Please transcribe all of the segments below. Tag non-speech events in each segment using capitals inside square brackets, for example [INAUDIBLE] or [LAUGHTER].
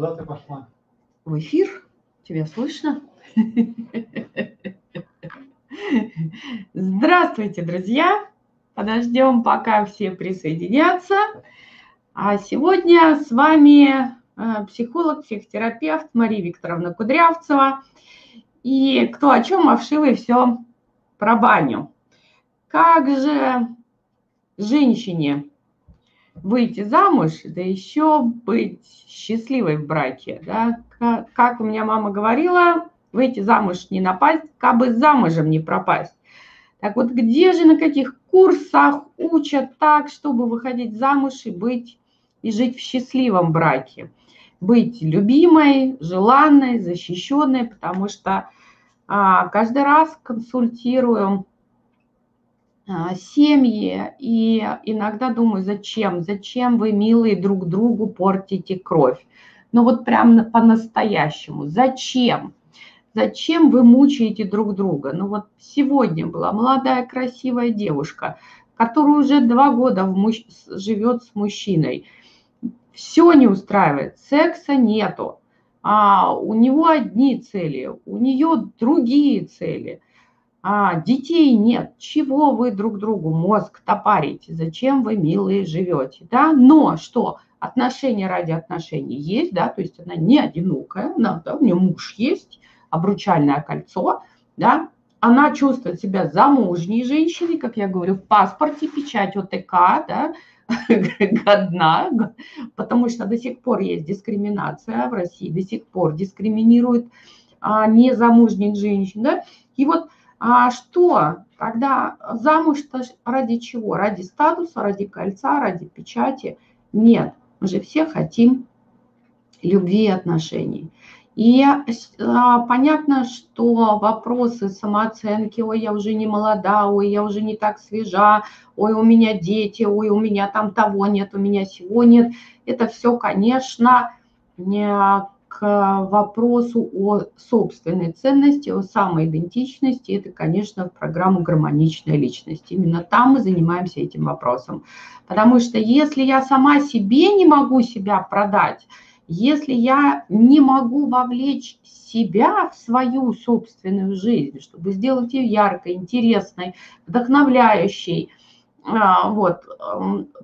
Куда ты пошла? В эфир? Тебя слышно? Здравствуйте, друзья! Подождем, пока все присоединятся. А сегодня с вами э, психолог, психотерапевт Мария Викторовна Кудрявцева. И кто о чем, а вшивый все про баню. Как же женщине выйти замуж, да еще быть счастливой в браке, да, как у меня мама говорила, выйти замуж не напасть, как бы замужем не пропасть. Так вот, где же, на каких курсах учат так, чтобы выходить замуж и быть, и жить в счастливом браке? Быть любимой, желанной, защищенной, потому что а, каждый раз консультирую а, семьи, и иногда думаю, зачем, зачем вы, милые, друг другу портите кровь? Ну вот прям по-настоящему, зачем? Зачем вы мучаете друг друга? Ну вот сегодня была молодая красивая девушка, которая уже два года муж... живет с мужчиной. Все не устраивает, секса нету. А у него одни цели, у нее другие цели – а, детей нет, чего вы друг другу мозг топарите, зачем вы, милые, живете, да, но что, отношения ради отношений есть, да, то есть она не одинокая, она, да, у нее муж есть, обручальное кольцо, да, она чувствует себя замужней женщиной, как я говорю, в паспорте печать ОТК, да, [LAUGHS] годна, потому что до сих пор есть дискриминация в России, до сих пор дискриминируют а, незамужних женщин, да, и вот а что? Тогда замуж-то ради чего? Ради статуса, ради кольца, ради печати? Нет, мы же все хотим любви и отношений. И а, понятно, что вопросы самооценки, ой, я уже не молода, ой, я уже не так свежа, ой, у меня дети, ой, у меня там того нет, у меня всего нет, это все, конечно, не к вопросу о собственной ценности, о самоидентичности, это, конечно, в программу «Гармоничная личность». Именно там мы занимаемся этим вопросом. Потому что если я сама себе не могу себя продать, если я не могу вовлечь себя в свою собственную жизнь, чтобы сделать ее яркой, интересной, вдохновляющей, а, вот,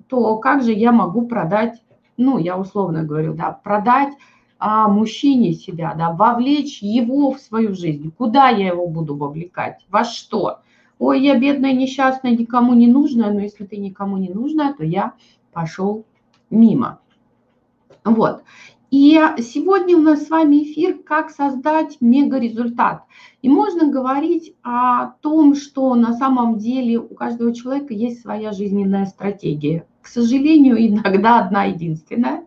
то как же я могу продать, ну, я условно говорю, да, продать а, мужчине себя, да, вовлечь его в свою жизнь. Куда я его буду вовлекать? Во что? Ой, я бедная, несчастная, никому не нужная, но если ты никому не нужная, то я пошел мимо. Вот. И сегодня у нас с вами эфир «Как создать мега-результат». И можно говорить о том, что на самом деле у каждого человека есть своя жизненная стратегия. К сожалению, иногда одна единственная –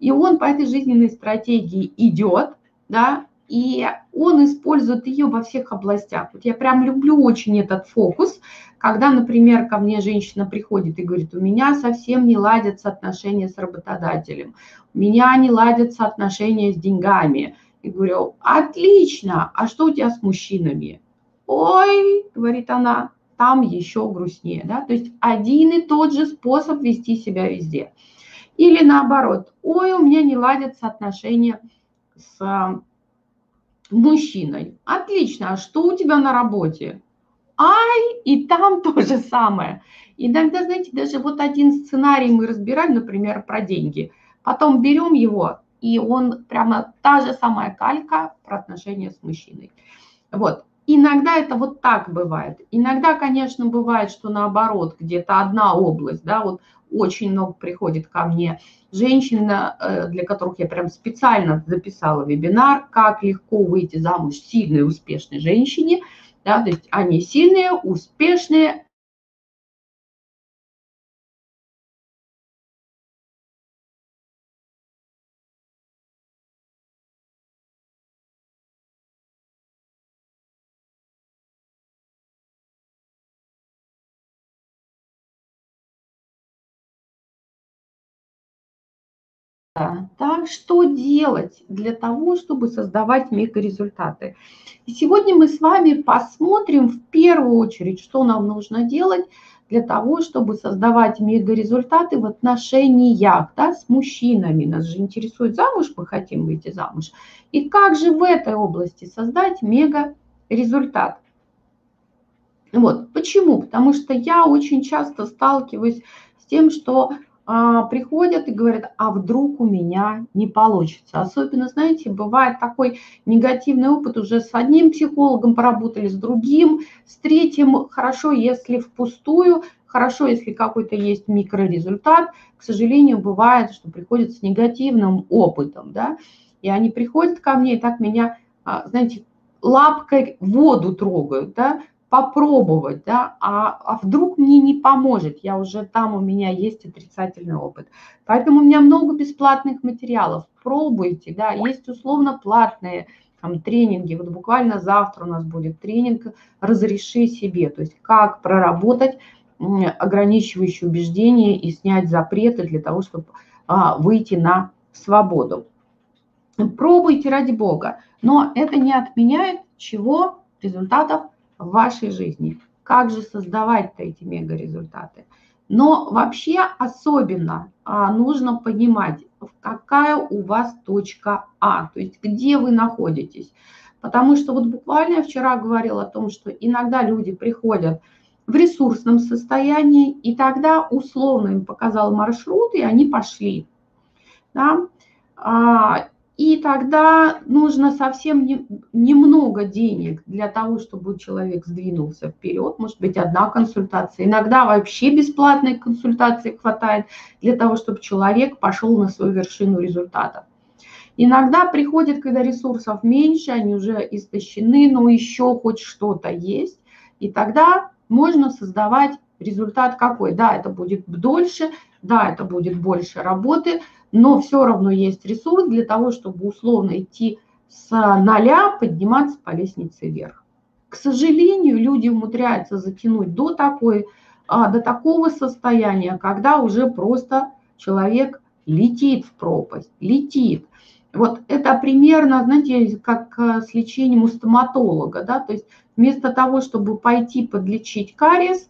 и он по этой жизненной стратегии идет, да, и он использует ее во всех областях. Вот я прям люблю очень этот фокус, когда, например, ко мне женщина приходит и говорит, у меня совсем не ладятся отношения с работодателем, у меня не ладятся отношения с деньгами. И говорю, отлично, а что у тебя с мужчинами? Ой, говорит она, там еще грустнее. Да? То есть один и тот же способ вести себя везде. Или наоборот, ой, у меня не ладятся отношения с а, мужчиной. Отлично, а что у тебя на работе? Ай, и там [LAUGHS] то же самое. Иногда, знаете, даже вот один сценарий мы разбираем, например, про деньги. Потом берем его, и он прямо та же самая калька про отношения с мужчиной. Вот. Иногда это вот так бывает. Иногда, конечно, бывает, что наоборот, где-то одна область, да, вот очень много приходит ко мне женщин, э, для которых я прям специально записала вебинар, как легко выйти замуж сильной, успешной женщине, да, то есть они сильные, успешные, Да, что делать для того, чтобы создавать мега-результаты? И сегодня мы с вами посмотрим в первую очередь, что нам нужно делать для того, чтобы создавать мега-результаты в отношениях да, с мужчинами. Нас же интересует замуж, мы хотим выйти замуж. И как же в этой области создать мега-результат? Вот. Почему? Потому что я очень часто сталкиваюсь с тем, что приходят и говорят, а вдруг у меня не получится. Особенно, знаете, бывает такой негативный опыт, уже с одним психологом поработали, с другим, с третьим. Хорошо, если впустую, хорошо, если какой-то есть микрорезультат. К сожалению, бывает, что приходят с негативным опытом, да, и они приходят ко мне и так меня, а, знаете, лапкой воду трогают, да, попробовать, да, а, а вдруг мне не поможет, я уже там, у меня есть отрицательный опыт. Поэтому у меня много бесплатных материалов, пробуйте, да, есть условно платные там, тренинги, вот буквально завтра у нас будет тренинг «Разреши себе», то есть как проработать ограничивающие убеждения и снять запреты для того, чтобы а, выйти на свободу. Пробуйте ради Бога, но это не отменяет чего? Результатов в вашей жизни. Как же создавать-то эти мега-результаты? Но вообще особенно а, нужно понимать, какая у вас точка А, то есть где вы находитесь. Потому что вот буквально я вчера говорила о том, что иногда люди приходят в ресурсном состоянии, и тогда условно им показал маршрут, и они пошли. Да? И тогда нужно совсем не, немного денег для того, чтобы человек сдвинулся вперед. Может быть, одна консультация. Иногда вообще бесплатной консультации хватает для того, чтобы человек пошел на свою вершину результата. Иногда приходит, когда ресурсов меньше, они уже истощены, но еще хоть что-то есть. И тогда можно создавать результат какой. Да, это будет дольше, да, это будет больше работы, но все равно есть ресурс для того, чтобы условно идти с нуля, подниматься по лестнице вверх. К сожалению, люди умудряются затянуть до, такой, а, до такого состояния, когда уже просто человек летит в пропасть, летит. Вот это примерно, знаете, как э, с лечением у стоматолога, да, то есть вместо того, чтобы пойти подлечить кариес,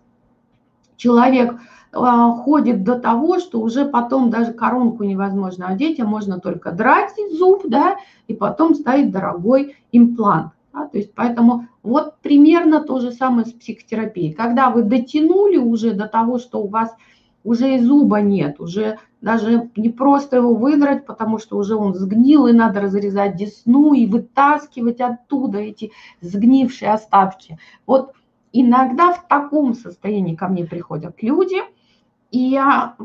человек ходит до того, что уже потом даже коронку невозможно одеть, а можно только драть зуб, да, и потом ставить дорогой имплант. Да, то есть поэтому вот примерно то же самое с психотерапией. Когда вы дотянули уже до того, что у вас уже и зуба нет, уже даже не просто его выдрать, потому что уже он сгнил, и надо разрезать десну и вытаскивать оттуда эти сгнившие остатки. Вот иногда в таком состоянии ко мне приходят люди – и я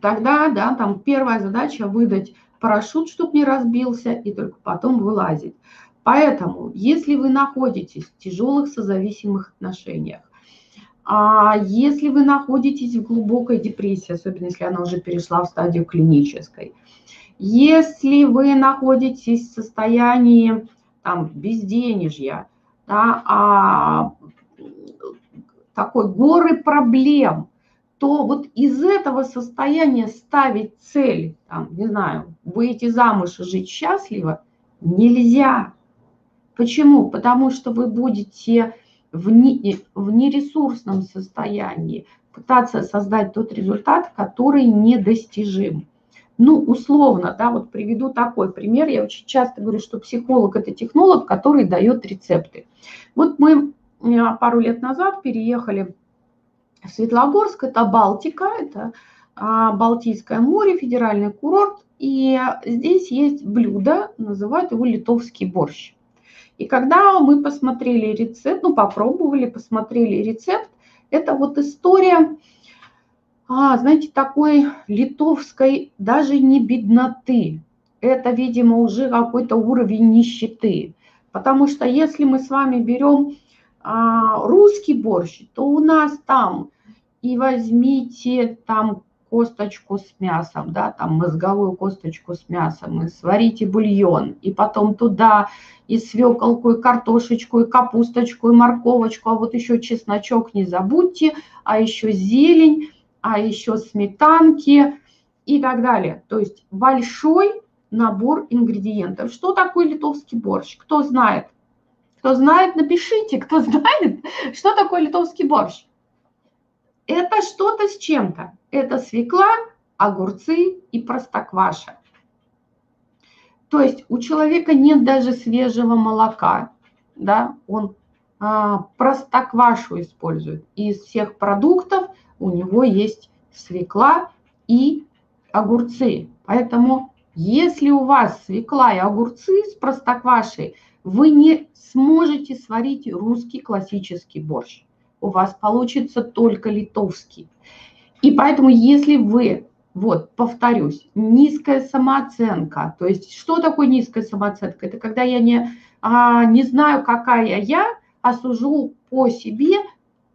тогда, да, там первая задача выдать парашют, чтобы не разбился, и только потом вылазить. Поэтому, если вы находитесь в тяжелых созависимых отношениях, а если вы находитесь в глубокой депрессии, особенно если она уже перешла в стадию клинической, если вы находитесь в состоянии там, безденежья, да, а, такой горы проблем, то вот из этого состояния ставить цель, там, не знаю, выйти замуж и жить счастливо, нельзя. Почему? Потому что вы будете в, не, в нересурсном состоянии пытаться создать тот результат, который недостижим. Ну, условно, да, вот приведу такой пример. Я очень часто говорю, что психолог – это технолог, который дает рецепты. Вот мы э, пару лет назад переехали Светлогорск – это Балтика, это а, Балтийское море, федеральный курорт. И здесь есть блюдо, называют его литовский борщ. И когда мы посмотрели рецепт, ну попробовали, посмотрели рецепт, это вот история, а, знаете, такой литовской даже не бедноты. Это, видимо, уже какой-то уровень нищеты. Потому что если мы с вами берем русский борщ, то у нас там и возьмите там косточку с мясом, да, там мозговую косточку с мясом, и сварите бульон, и потом туда и свеколку, и картошечку, и капусточку, и морковочку, а вот еще чесночок не забудьте, а еще зелень, а еще сметанки, и так далее. То есть большой набор ингредиентов. Что такое литовский борщ? Кто знает? Кто знает, напишите, кто знает, [LAUGHS] что такое литовский борщ. Это что-то с чем-то. Это свекла, огурцы и простокваша. То есть у человека нет даже свежего молока, да, он а, простоквашу использует. Из всех продуктов у него есть свекла и огурцы. Поэтому если у вас свекла и огурцы с простоквашей, вы не сможете сварить русский классический борщ. У вас получится только литовский. И поэтому, если вы вот, повторюсь, низкая самооценка. То есть, что такое низкая самооценка? Это когда я не, а, не знаю, какая я, а сужу по себе,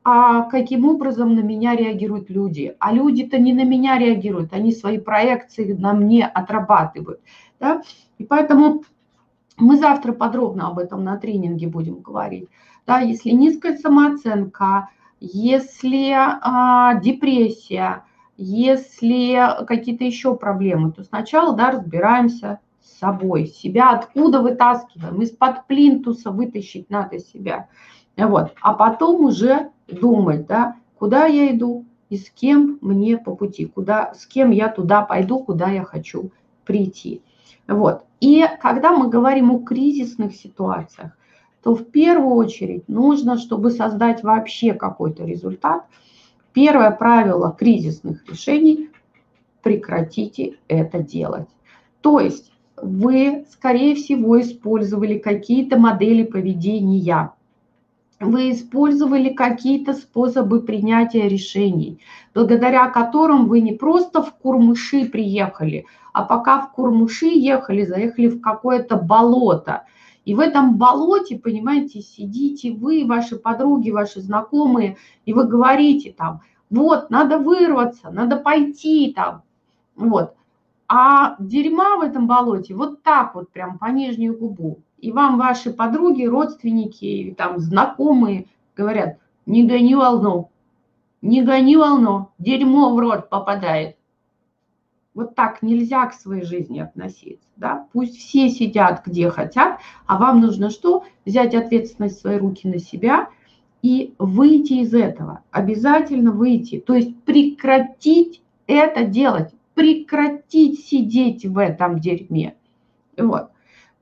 а каким образом на меня реагируют люди. А люди-то не на меня реагируют, они свои проекции на мне отрабатывают. Да? И поэтому мы завтра подробно об этом на тренинге будем говорить. Да, если низкая самооценка, если а, депрессия, если какие-то еще проблемы, то сначала да, разбираемся с собой. Себя откуда вытаскиваем? Из-под плинтуса вытащить надо себя. Вот. А потом уже думать, да, куда я иду и с кем мне по пути, куда, с кем я туда пойду, куда я хочу прийти. Вот. И когда мы говорим о кризисных ситуациях, то в первую очередь нужно, чтобы создать вообще какой-то результат – Первое правило кризисных решений – прекратите это делать. То есть вы, скорее всего, использовали какие-то модели поведения, вы использовали какие-то способы принятия решений, благодаря которым вы не просто в Курмыши приехали, а пока в Курмыши ехали, заехали в какое-то болото – и в этом болоте, понимаете, сидите вы, ваши подруги, ваши знакомые, и вы говорите там, вот, надо вырваться, надо пойти там, вот. А дерьма в этом болоте вот так вот прям по нижнюю губу. И вам ваши подруги, родственники, там, знакомые говорят, не гони волну, не гони волну, дерьмо в рот попадает. Вот так нельзя к своей жизни относиться. Да? Пусть все сидят где хотят, а вам нужно что? Взять ответственность в свои руки на себя и выйти из этого. Обязательно выйти. То есть прекратить это делать. Прекратить сидеть в этом дерьме. Вот.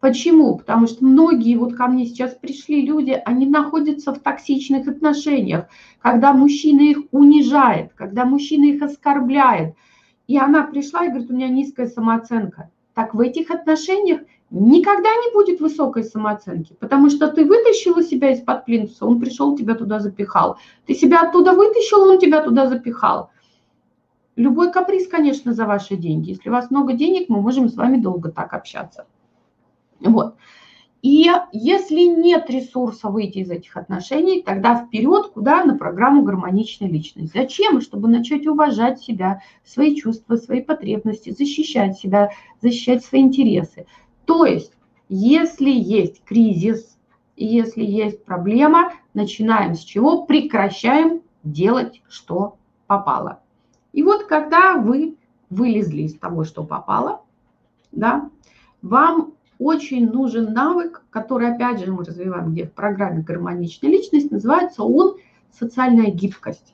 Почему? Потому что многие, вот ко мне сейчас пришли люди, они находятся в токсичных отношениях, когда мужчина их унижает, когда мужчина их оскорбляет – и она пришла и говорит, у меня низкая самооценка. Так в этих отношениях никогда не будет высокой самооценки, потому что ты вытащила себя из-под плинтуса, он пришел, тебя туда запихал. Ты себя оттуда вытащил, он тебя туда запихал. Любой каприз, конечно, за ваши деньги. Если у вас много денег, мы можем с вами долго так общаться. Вот. И если нет ресурса выйти из этих отношений, тогда вперед куда? На программу гармоничной личности. Зачем? Чтобы начать уважать себя, свои чувства, свои потребности, защищать себя, защищать свои интересы. То есть, если есть кризис, если есть проблема, начинаем с чего? Прекращаем делать, что попало. И вот когда вы вылезли из того, что попало, да, вам очень нужен навык, который, опять же, мы развиваем где в программе «Гармоничная личность», называется он «Социальная гибкость».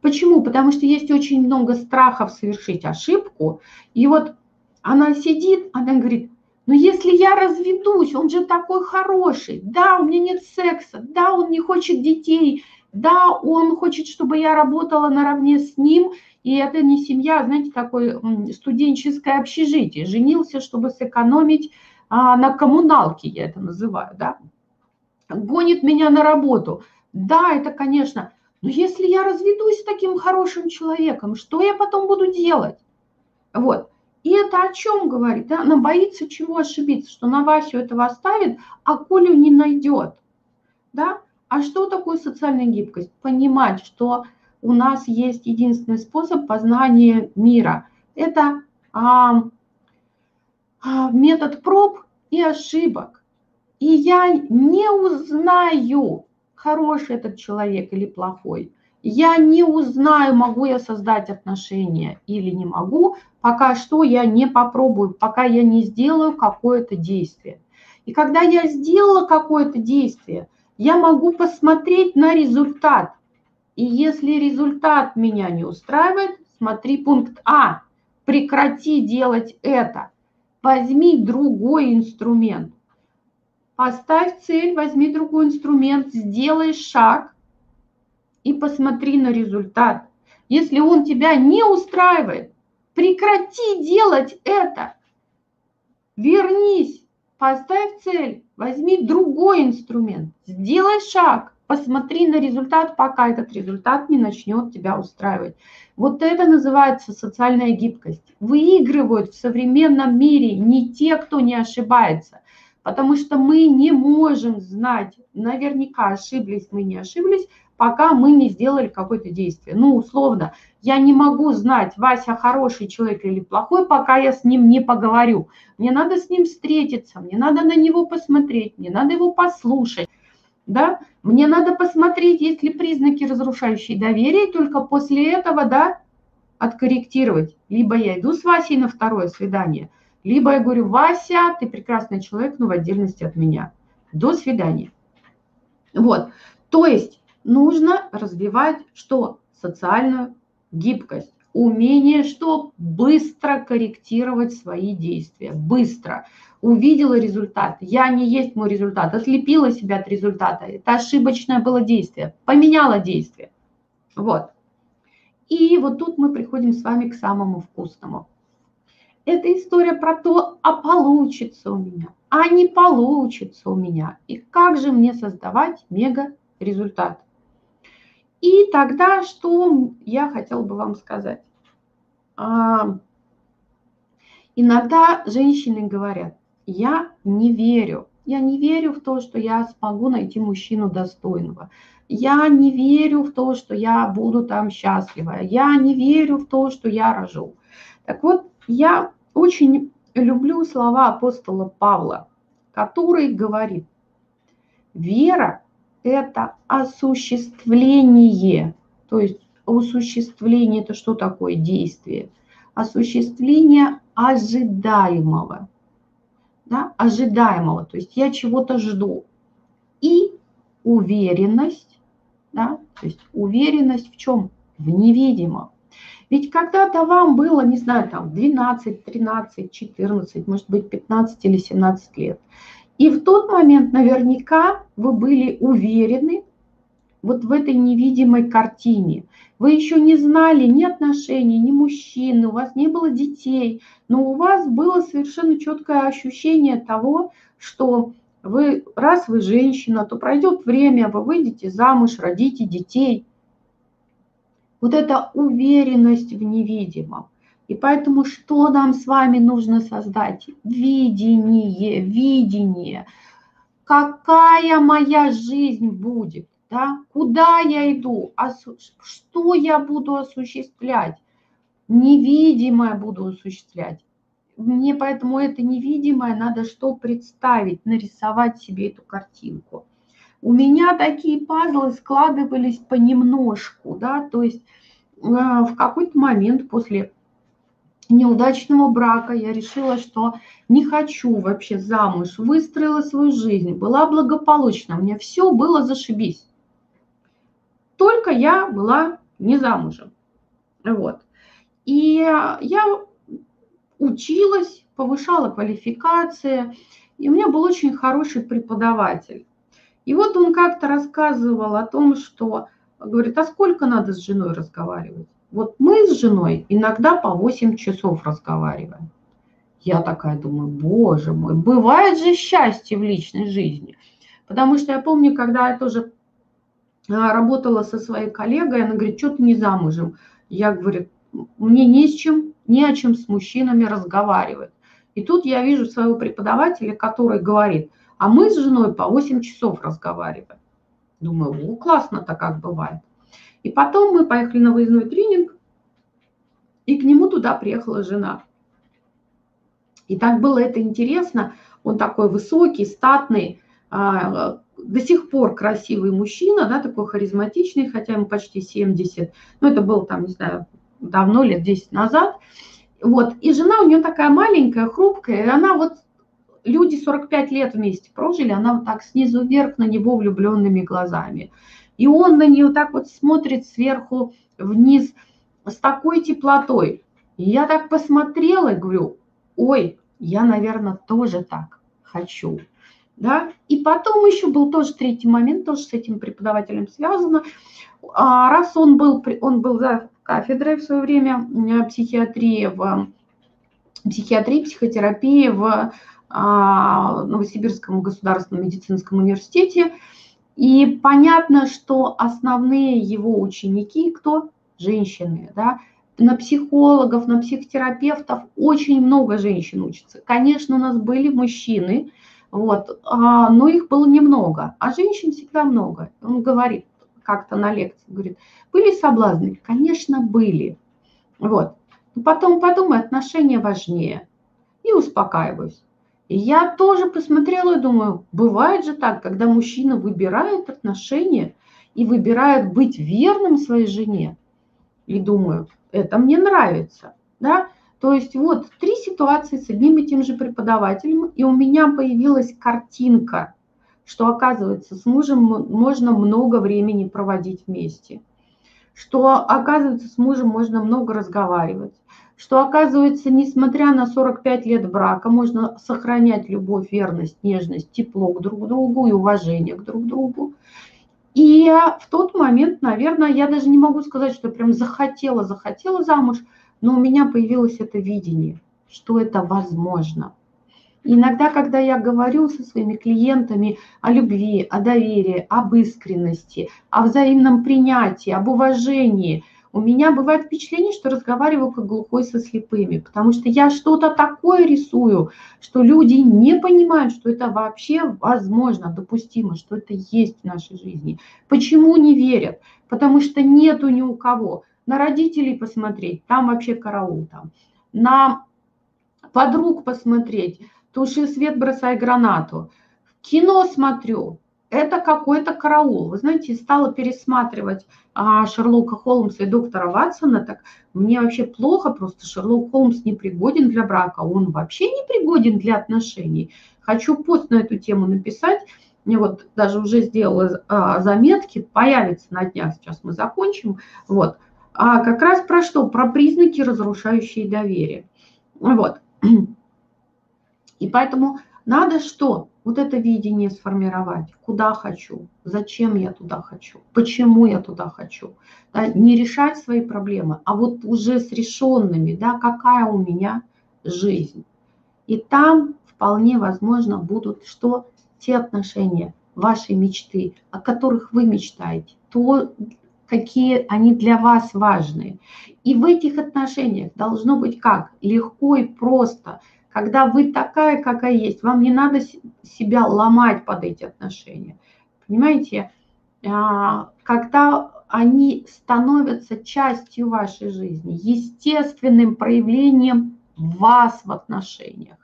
Почему? Потому что есть очень много страхов совершить ошибку, и вот она сидит, она говорит, ну если я разведусь, он же такой хороший, да, у меня нет секса, да, он не хочет детей, да, он хочет, чтобы я работала наравне с ним, и это не семья, знаете, такое студенческое общежитие. Женился, чтобы сэкономить а, на коммуналке, я это называю, да, гонит меня на работу. Да, это, конечно, но если я разведусь с таким хорошим человеком, что я потом буду делать? Вот. И это о чем говорит? Да? Она боится чего ошибиться, что на Васю этого оставит, а Колю не найдет. Да? А что такое социальная гибкость? Понимать, что у нас есть единственный способ познания мира. Это а, метод проб и ошибок. И я не узнаю, хороший этот человек или плохой. Я не узнаю, могу я создать отношения или не могу, пока что я не попробую, пока я не сделаю какое-то действие. И когда я сделала какое-то действие, я могу посмотреть на результат. И если результат меня не устраивает, смотри пункт А. Прекрати делать это. Возьми другой инструмент. Поставь цель, возьми другой инструмент, сделай шаг и посмотри на результат. Если он тебя не устраивает, прекрати делать это. Вернись, поставь цель, возьми другой инструмент, сделай шаг, посмотри на результат, пока этот результат не начнет тебя устраивать. Вот это называется социальная гибкость. Выигрывают в современном мире не те, кто не ошибается, потому что мы не можем знать, наверняка ошиблись мы, не ошиблись, пока мы не сделали какое-то действие. Ну, условно, я не могу знать, Вася хороший человек или плохой, пока я с ним не поговорю. Мне надо с ним встретиться, мне надо на него посмотреть, мне надо его послушать. Да? Мне надо посмотреть, есть ли признаки, разрушающие доверие, и только после этого да, откорректировать. Либо я иду с Васей на второе свидание, либо я говорю, Вася, ты прекрасный человек, но в отдельности от меня. До свидания. Вот. То есть нужно развивать что? Социальную гибкость. Умение что? Быстро корректировать свои действия. Быстро. Увидела результат. Я не есть мой результат. Ослепила себя от результата. Это ошибочное было действие. Поменяла действие. Вот. И вот тут мы приходим с вами к самому вкусному. Это история про то, а получится у меня, а не получится у меня. И как же мне создавать мега результат. И тогда что я хотела бы вам сказать? А, иногда женщины говорят, я не верю, я не верю в то, что я смогу найти мужчину достойного. Я не верю в то, что я буду там счастлива. Я не верю в то, что я рожу. Так вот, я очень люблю слова апостола Павла, который говорит, вера это осуществление. То есть осуществление – это что такое действие? Осуществление ожидаемого. Да? Ожидаемого. То есть я чего-то жду. И уверенность. Да? То есть уверенность в чем? В невидимом. Ведь когда-то вам было, не знаю, там 12, 13, 14, может быть 15 или 17 лет. И в тот момент наверняка вы были уверены вот в этой невидимой картине. Вы еще не знали ни отношений, ни мужчины, у вас не было детей, но у вас было совершенно четкое ощущение того, что вы, раз вы женщина, то пройдет время, вы выйдете замуж, родите детей. Вот эта уверенность в невидимом. И поэтому что нам с вами нужно создать? Видение, видение. Какая моя жизнь будет? Да? Куда я иду? Что я буду осуществлять? Невидимое буду осуществлять. Мне поэтому это невидимое надо что представить, нарисовать себе эту картинку. У меня такие пазлы складывались понемножку, да, то есть э, в какой-то момент после неудачного брака я решила, что не хочу вообще замуж, выстроила свою жизнь, была благополучна, у меня все было зашибись. Только я была не замужем. Вот. И я училась, повышала квалификации, и у меня был очень хороший преподаватель. И вот он как-то рассказывал о том, что, говорит, а сколько надо с женой разговаривать? Вот мы с женой иногда по 8 часов разговариваем. Я такая думаю, боже мой, бывает же счастье в личной жизни. Потому что я помню, когда я тоже работала со своей коллегой, она говорит, что ты не замужем? Я говорю, мне не с чем, не о чем с мужчинами разговаривать. И тут я вижу своего преподавателя, который говорит, а мы с женой по 8 часов разговариваем. Думаю, о, классно-то как бывает. И потом мы поехали на выездной тренинг, и к нему туда приехала жена. И так было это интересно. Он такой высокий, статный, а, до сих пор красивый мужчина, да, такой харизматичный, хотя ему почти 70. Ну, это было там, не знаю, давно, лет 10 назад. Вот, и жена у нее такая маленькая, хрупкая, и она вот, люди 45 лет вместе прожили, она вот так снизу вверх на него влюбленными глазами. И он на нее так вот смотрит сверху вниз с такой теплотой. И я так посмотрела и говорю, ой, я, наверное, тоже так хочу. Да? И потом еще был тоже третий момент, тоже с этим преподавателем связано. А раз он был, он был за кафедрой в свое время психиатрии, в психиатрии, психотерапии в а, Новосибирском государственном медицинском университете. И понятно, что основные его ученики, кто? Женщины, да, на психологов, на психотерапевтов очень много женщин учатся. Конечно, у нас были мужчины, вот, а, но их было немного, а женщин всегда много. Он говорит как-то на лекции, говорит, были соблазны? Конечно, были. Вот. Но потом подумай, отношения важнее. И успокаиваюсь. И я тоже посмотрела и думаю, бывает же так, когда мужчина выбирает отношения и выбирает быть верным своей жене. И думаю, это мне нравится, да. То есть вот три ситуации с одним и тем же преподавателем, и у меня появилась картинка, что оказывается с мужем можно много времени проводить вместе, что оказывается с мужем можно много разговаривать, что оказывается, несмотря на 45 лет брака, можно сохранять любовь, верность, нежность, тепло к друг другу и уважение к друг другу. И в тот момент, наверное, я даже не могу сказать, что прям захотела, захотела замуж, но у меня появилось это видение, что это возможно. Иногда, когда я говорю со своими клиентами о любви, о доверии, об искренности, о взаимном принятии, об уважении – у меня бывает впечатление, что разговариваю как глухой со слепыми, потому что я что-то такое рисую, что люди не понимают, что это вообще возможно, допустимо, что это есть в нашей жизни. Почему не верят? Потому что нету ни у кого. На родителей посмотреть, там вообще караул там. На подруг посмотреть, туши свет, бросай гранату. Кино смотрю, это какой-то караул. Вы знаете, стала пересматривать а, Шерлока Холмса и доктора Ватсона, так мне вообще плохо, просто Шерлок Холмс не пригоден для брака, он вообще не пригоден для отношений. Хочу пост на эту тему написать, мне вот даже уже сделала а, заметки, появится на днях, сейчас мы закончим, вот. А как раз про что? Про признаки, разрушающие доверие. Вот. И поэтому надо что? вот это видение сформировать, куда хочу, зачем я туда хочу, почему я туда хочу. Да, не решать свои проблемы, а вот уже с решенными, да, какая у меня жизнь. И там вполне возможно будут что? Те отношения, ваши мечты, о которых вы мечтаете, то, какие они для вас важные. И в этих отношениях должно быть как? Легко и просто – когда вы такая, какая есть, вам не надо себя ломать под эти отношения. Понимаете, а, когда они становятся частью вашей жизни, естественным проявлением вас в отношениях.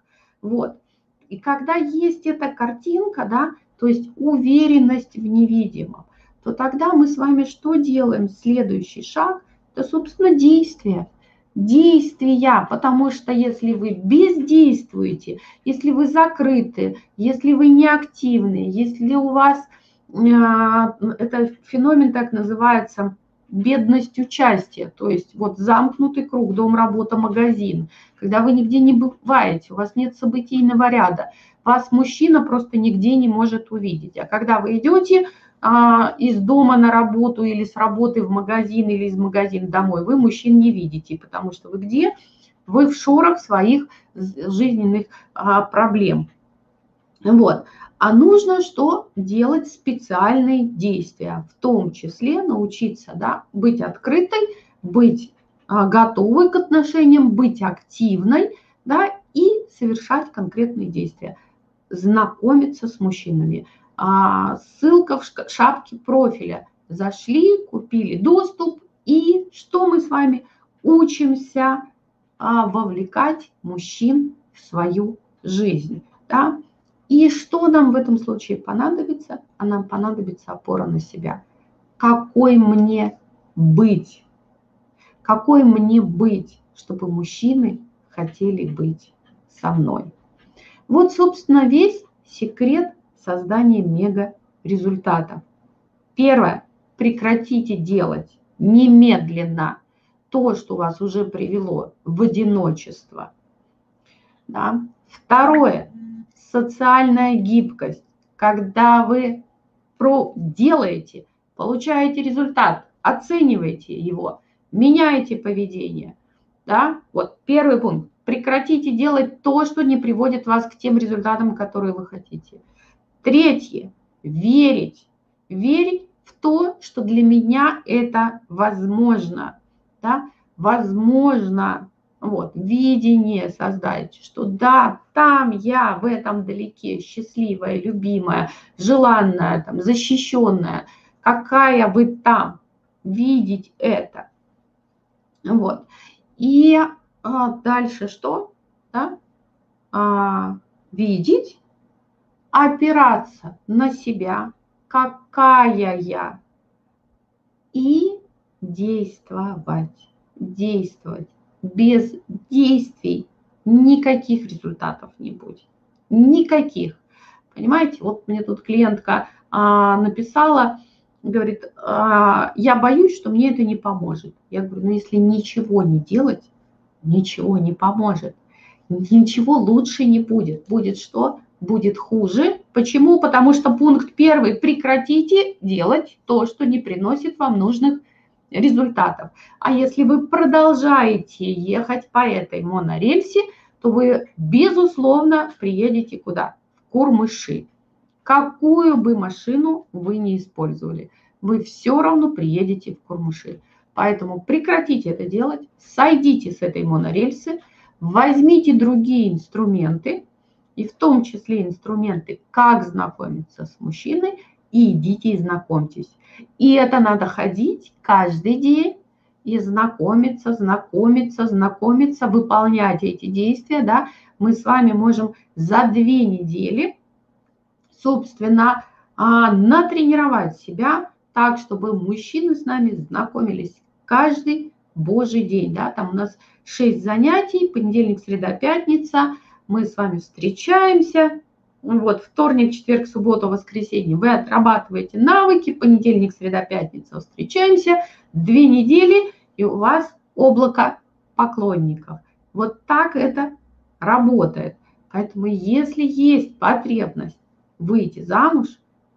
Вот. И когда есть эта картинка, да, то есть уверенность в невидимом, то тогда мы с вами что делаем? Следующий шаг – это, собственно, действие действия, потому что если вы бездействуете, если вы закрыты, если вы неактивны, если у вас, а, это феномен так называется, бедность участия, то есть вот замкнутый круг, дом, работа, магазин, когда вы нигде не бываете, у вас нет событийного ряда, вас мужчина просто нигде не может увидеть. А когда вы идете, а, из дома на работу или с работы в магазин или из магазина домой, вы мужчин не видите, потому что вы где? Вы в шорах своих жизненных а, проблем. Вот. А нужно что? Делать специальные действия, в том числе научиться да, быть открытой, быть а, готовой к отношениям, быть активной да, и совершать конкретные действия, знакомиться с мужчинами – а, ссылка в шапке профиля. Зашли, купили доступ, и что мы с вами учимся а, вовлекать мужчин в свою жизнь. Да? И что нам в этом случае понадобится? А нам понадобится опора на себя. Какой мне быть? Какой мне быть, чтобы мужчины хотели быть со мной. Вот, собственно, весь секрет создания мега-результатов. Первое. Прекратите делать немедленно то, что вас уже привело в одиночество. Да? Второе. Социальная гибкость. Когда вы делаете, получаете результат, оцениваете его, меняете поведение. Да? Вот первый пункт. Прекратите делать то, что не приводит вас к тем результатам, которые вы хотите. Третье. Верить. Верить в то, что для меня это возможно. Да? Возможно вот, видение создать, что да, там я в этом далеке счастливая, любимая, желанная, там, защищенная, какая вы там, видеть это. Вот. И а, дальше что? Да? А, видеть, опираться на себя, какая я, и действовать, действовать. Без действий никаких результатов не будет. Никаких. Понимаете, вот мне тут клиентка а, написала, говорит, а, я боюсь, что мне это не поможет. Я говорю, ну если ничего не делать, ничего не поможет. Ничего лучше не будет. Будет что? Будет хуже. Почему? Потому что пункт первый. Прекратите делать то, что не приносит вам нужных результатов. А если вы продолжаете ехать по этой монорельсе, то вы, безусловно, приедете куда? В Курмыши. Какую бы машину вы не использовали, вы все равно приедете в Курмыши. Поэтому прекратите это делать, сойдите с этой монорельсы, возьмите другие инструменты, и в том числе инструменты, как знакомиться с мужчиной, и идите и знакомьтесь. И это надо ходить каждый день и знакомиться, знакомиться, знакомиться, выполнять эти действия, да, мы с вами можем за две недели, собственно, а, натренировать себя так, чтобы мужчины с нами знакомились каждый божий день, да, там у нас 6 занятий, понедельник, среда, пятница, мы с вами встречаемся, вот, вторник, четверг, суббота, воскресенье вы отрабатываете навыки, понедельник, среда, пятница встречаемся, две недели, и у вас облако поклонников. Вот так это работает. Поэтому если есть потребность выйти замуж,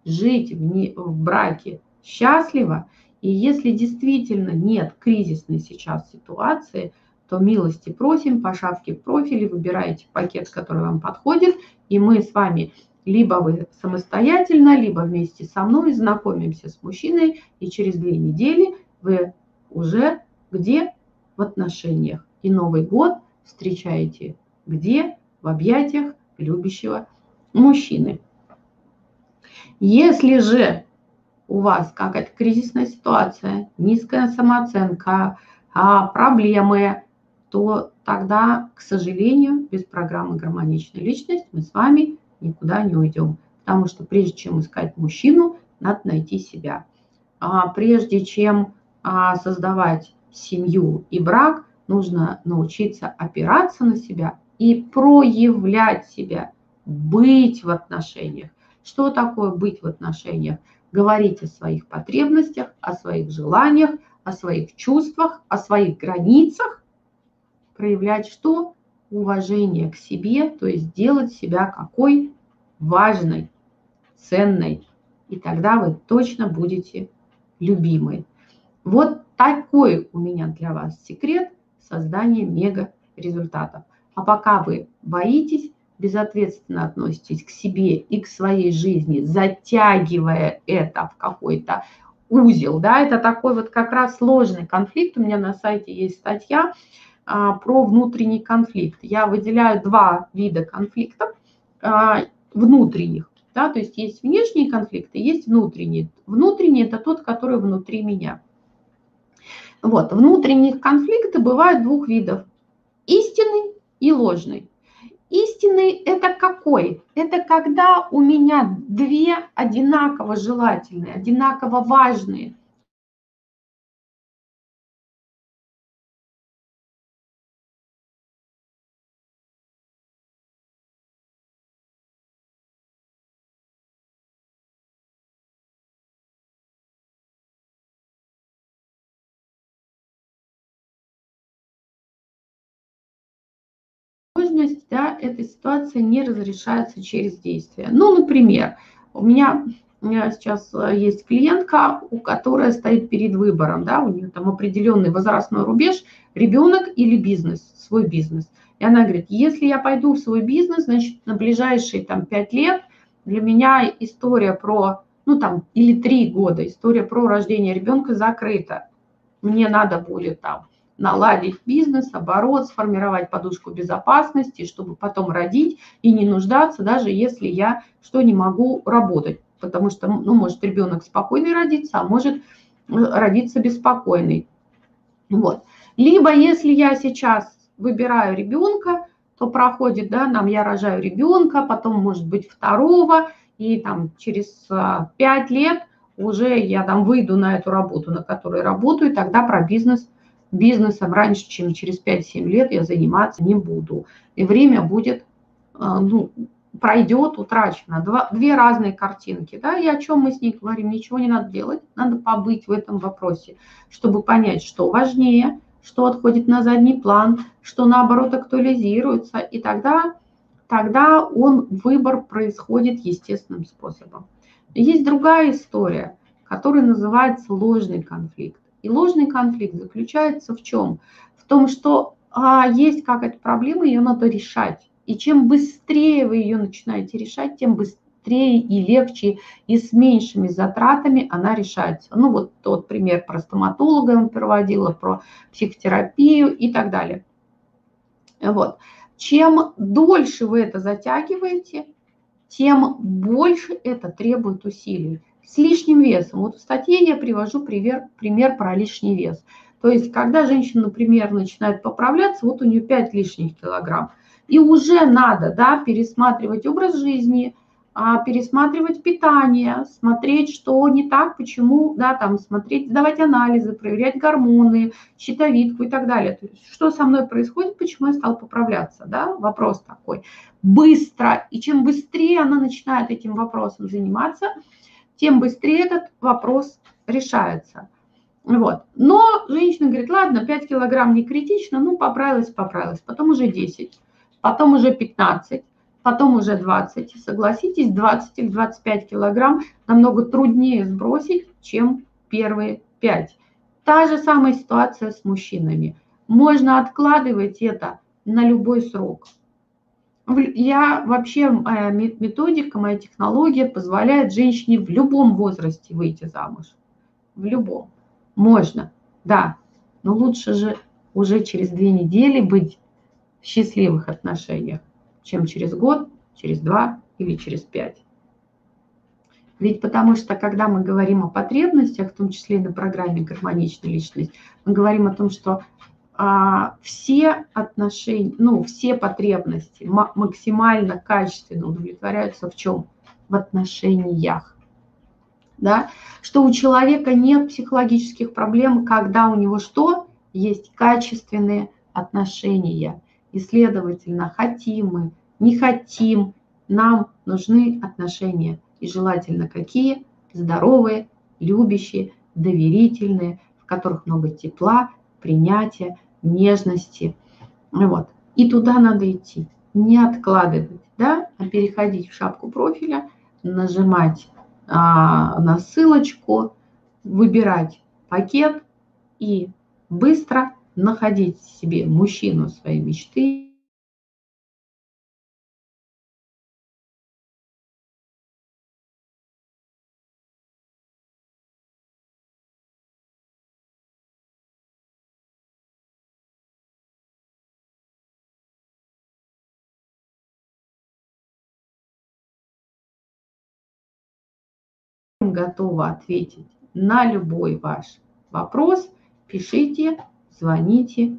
жить в, не, в браке счастливо, и если действительно нет кризисной сейчас ситуации, то милости просим, по шапке в профиле, выбираете пакет, который вам подходит, и мы с вами либо вы самостоятельно, либо вместе со мной знакомимся с мужчиной, и через две недели вы уже где? В отношениях. И Новый год встречаете где? В объятиях любящего мужчины. Если же у вас какая-то кризисная ситуация, низкая самооценка, а, проблемы, то тогда, к сожалению, без программы «Гармоничная личность» мы с вами никуда не уйдем. Потому что прежде чем искать мужчину, надо найти себя. А прежде чем а, создавать семью и брак, нужно научиться опираться на себя и проявлять себя, быть в отношениях. Что такое быть в отношениях? Говорить о своих потребностях, о своих желаниях, о своих чувствах, о своих границах проявлять что? Уважение к себе, то есть делать себя какой важной, ценной. И тогда вы точно будете любимой. Вот такой у меня для вас секрет создания мега результатов. А пока вы боитесь, безответственно относитесь к себе и к своей жизни, затягивая это в какой-то узел, да, это такой вот как раз сложный конфликт. У меня на сайте есть статья, про внутренний конфликт. Я выделяю два вида конфликтов а, внутренних. Да, то есть есть внешние конфликты, есть внутренние. Внутренний – это тот, который внутри меня. Вот, внутренние конфликты бывают двух видов. Истинный и ложный. Истинный – это какой? Это когда у меня две одинаково желательные, одинаково важные возможность, да, эта ситуация не разрешается через действие. Ну, например, у меня, у меня сейчас э, есть клиентка, у которой стоит перед выбором, да, у нее там определенный возрастной рубеж, ребенок или бизнес, свой бизнес. И она говорит, если я пойду в свой бизнес, значит, на ближайшие там пять лет для меня история про, ну там, или три года, история про рождение ребенка закрыта. Мне надо будет там наладить бизнес, оборот, сформировать подушку безопасности, чтобы потом родить и не нуждаться, даже если я что не могу работать. Потому что, ну, может ребенок спокойный родиться, а может э, родиться беспокойный. Вот. Либо если я сейчас выбираю ребенка, то проходит, да, нам я рожаю ребенка, потом, может быть, второго, и там через а, пять лет уже я там выйду на эту работу, на которой работаю, и тогда про бизнес – бизнесом раньше, чем через 5-7 лет я заниматься не буду. И время будет, а, ну, пройдет утрачено. Два, две разные картинки. Да? И о чем мы с ней говорим? Ничего не надо делать, надо побыть в этом вопросе, чтобы понять, что важнее, что отходит на задний план, что наоборот актуализируется. И тогда, тогда он, выбор происходит естественным способом. Есть другая история, которая называется ложный конфликт. И ложный конфликт заключается в чем? В том, что а, есть какая-то проблема, ее надо решать. И чем быстрее вы ее начинаете решать, тем быстрее и легче, и с меньшими затратами она решается. Ну вот тот пример про стоматолога я проводила, про психотерапию и так далее. Вот. Чем дольше вы это затягиваете, тем больше это требует усилий с лишним весом. Вот в статье я привожу пример, пример про лишний вес. То есть, когда женщина, например, начинает поправляться, вот у нее 5 лишних килограмм, и уже надо да, пересматривать образ жизни, а, пересматривать питание, смотреть, что не так, почему, да, там, смотреть, сдавать анализы, проверять гормоны, щитовидку и так далее. То есть, что со мной происходит, почему я стал поправляться, да, вопрос такой. Быстро, и чем быстрее она начинает этим вопросом заниматься – тем быстрее этот вопрос решается. Вот. Но женщина говорит, ладно, 5 килограмм не критично, ну, поправилась, поправилась. Потом уже 10, потом уже 15, потом уже 20. Согласитесь, 20 или 25 килограмм намного труднее сбросить, чем первые 5. Та же самая ситуация с мужчинами. Можно откладывать это на любой срок. Я вообще, моя методика, моя технология позволяет женщине в любом возрасте выйти замуж. В любом. Можно, да. Но лучше же уже через две недели быть в счастливых отношениях, чем через год, через два или через пять. Ведь потому что, когда мы говорим о потребностях, в том числе и на программе «Гармоничная личность», мы говорим о том, что все отношения, ну, все потребности максимально качественно удовлетворяются в чем? В отношениях. Да? Что у человека нет психологических проблем, когда у него что? Есть качественные отношения. И, следовательно, хотим мы, не хотим, нам нужны отношения. И желательно какие? Здоровые, любящие, доверительные, в которых много тепла, принятия, нежности. Вот. И туда надо идти, не откладывать, да, а переходить в шапку профиля, нажимать а, на ссылочку, выбирать пакет и быстро находить себе мужчину своей мечты готова ответить на любой ваш вопрос. Пишите, звоните,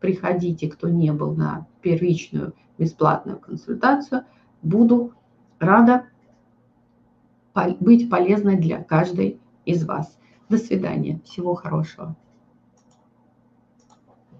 приходите, кто не был на первичную бесплатную консультацию. Буду рада быть полезной для каждой из вас. До свидания. Всего хорошего.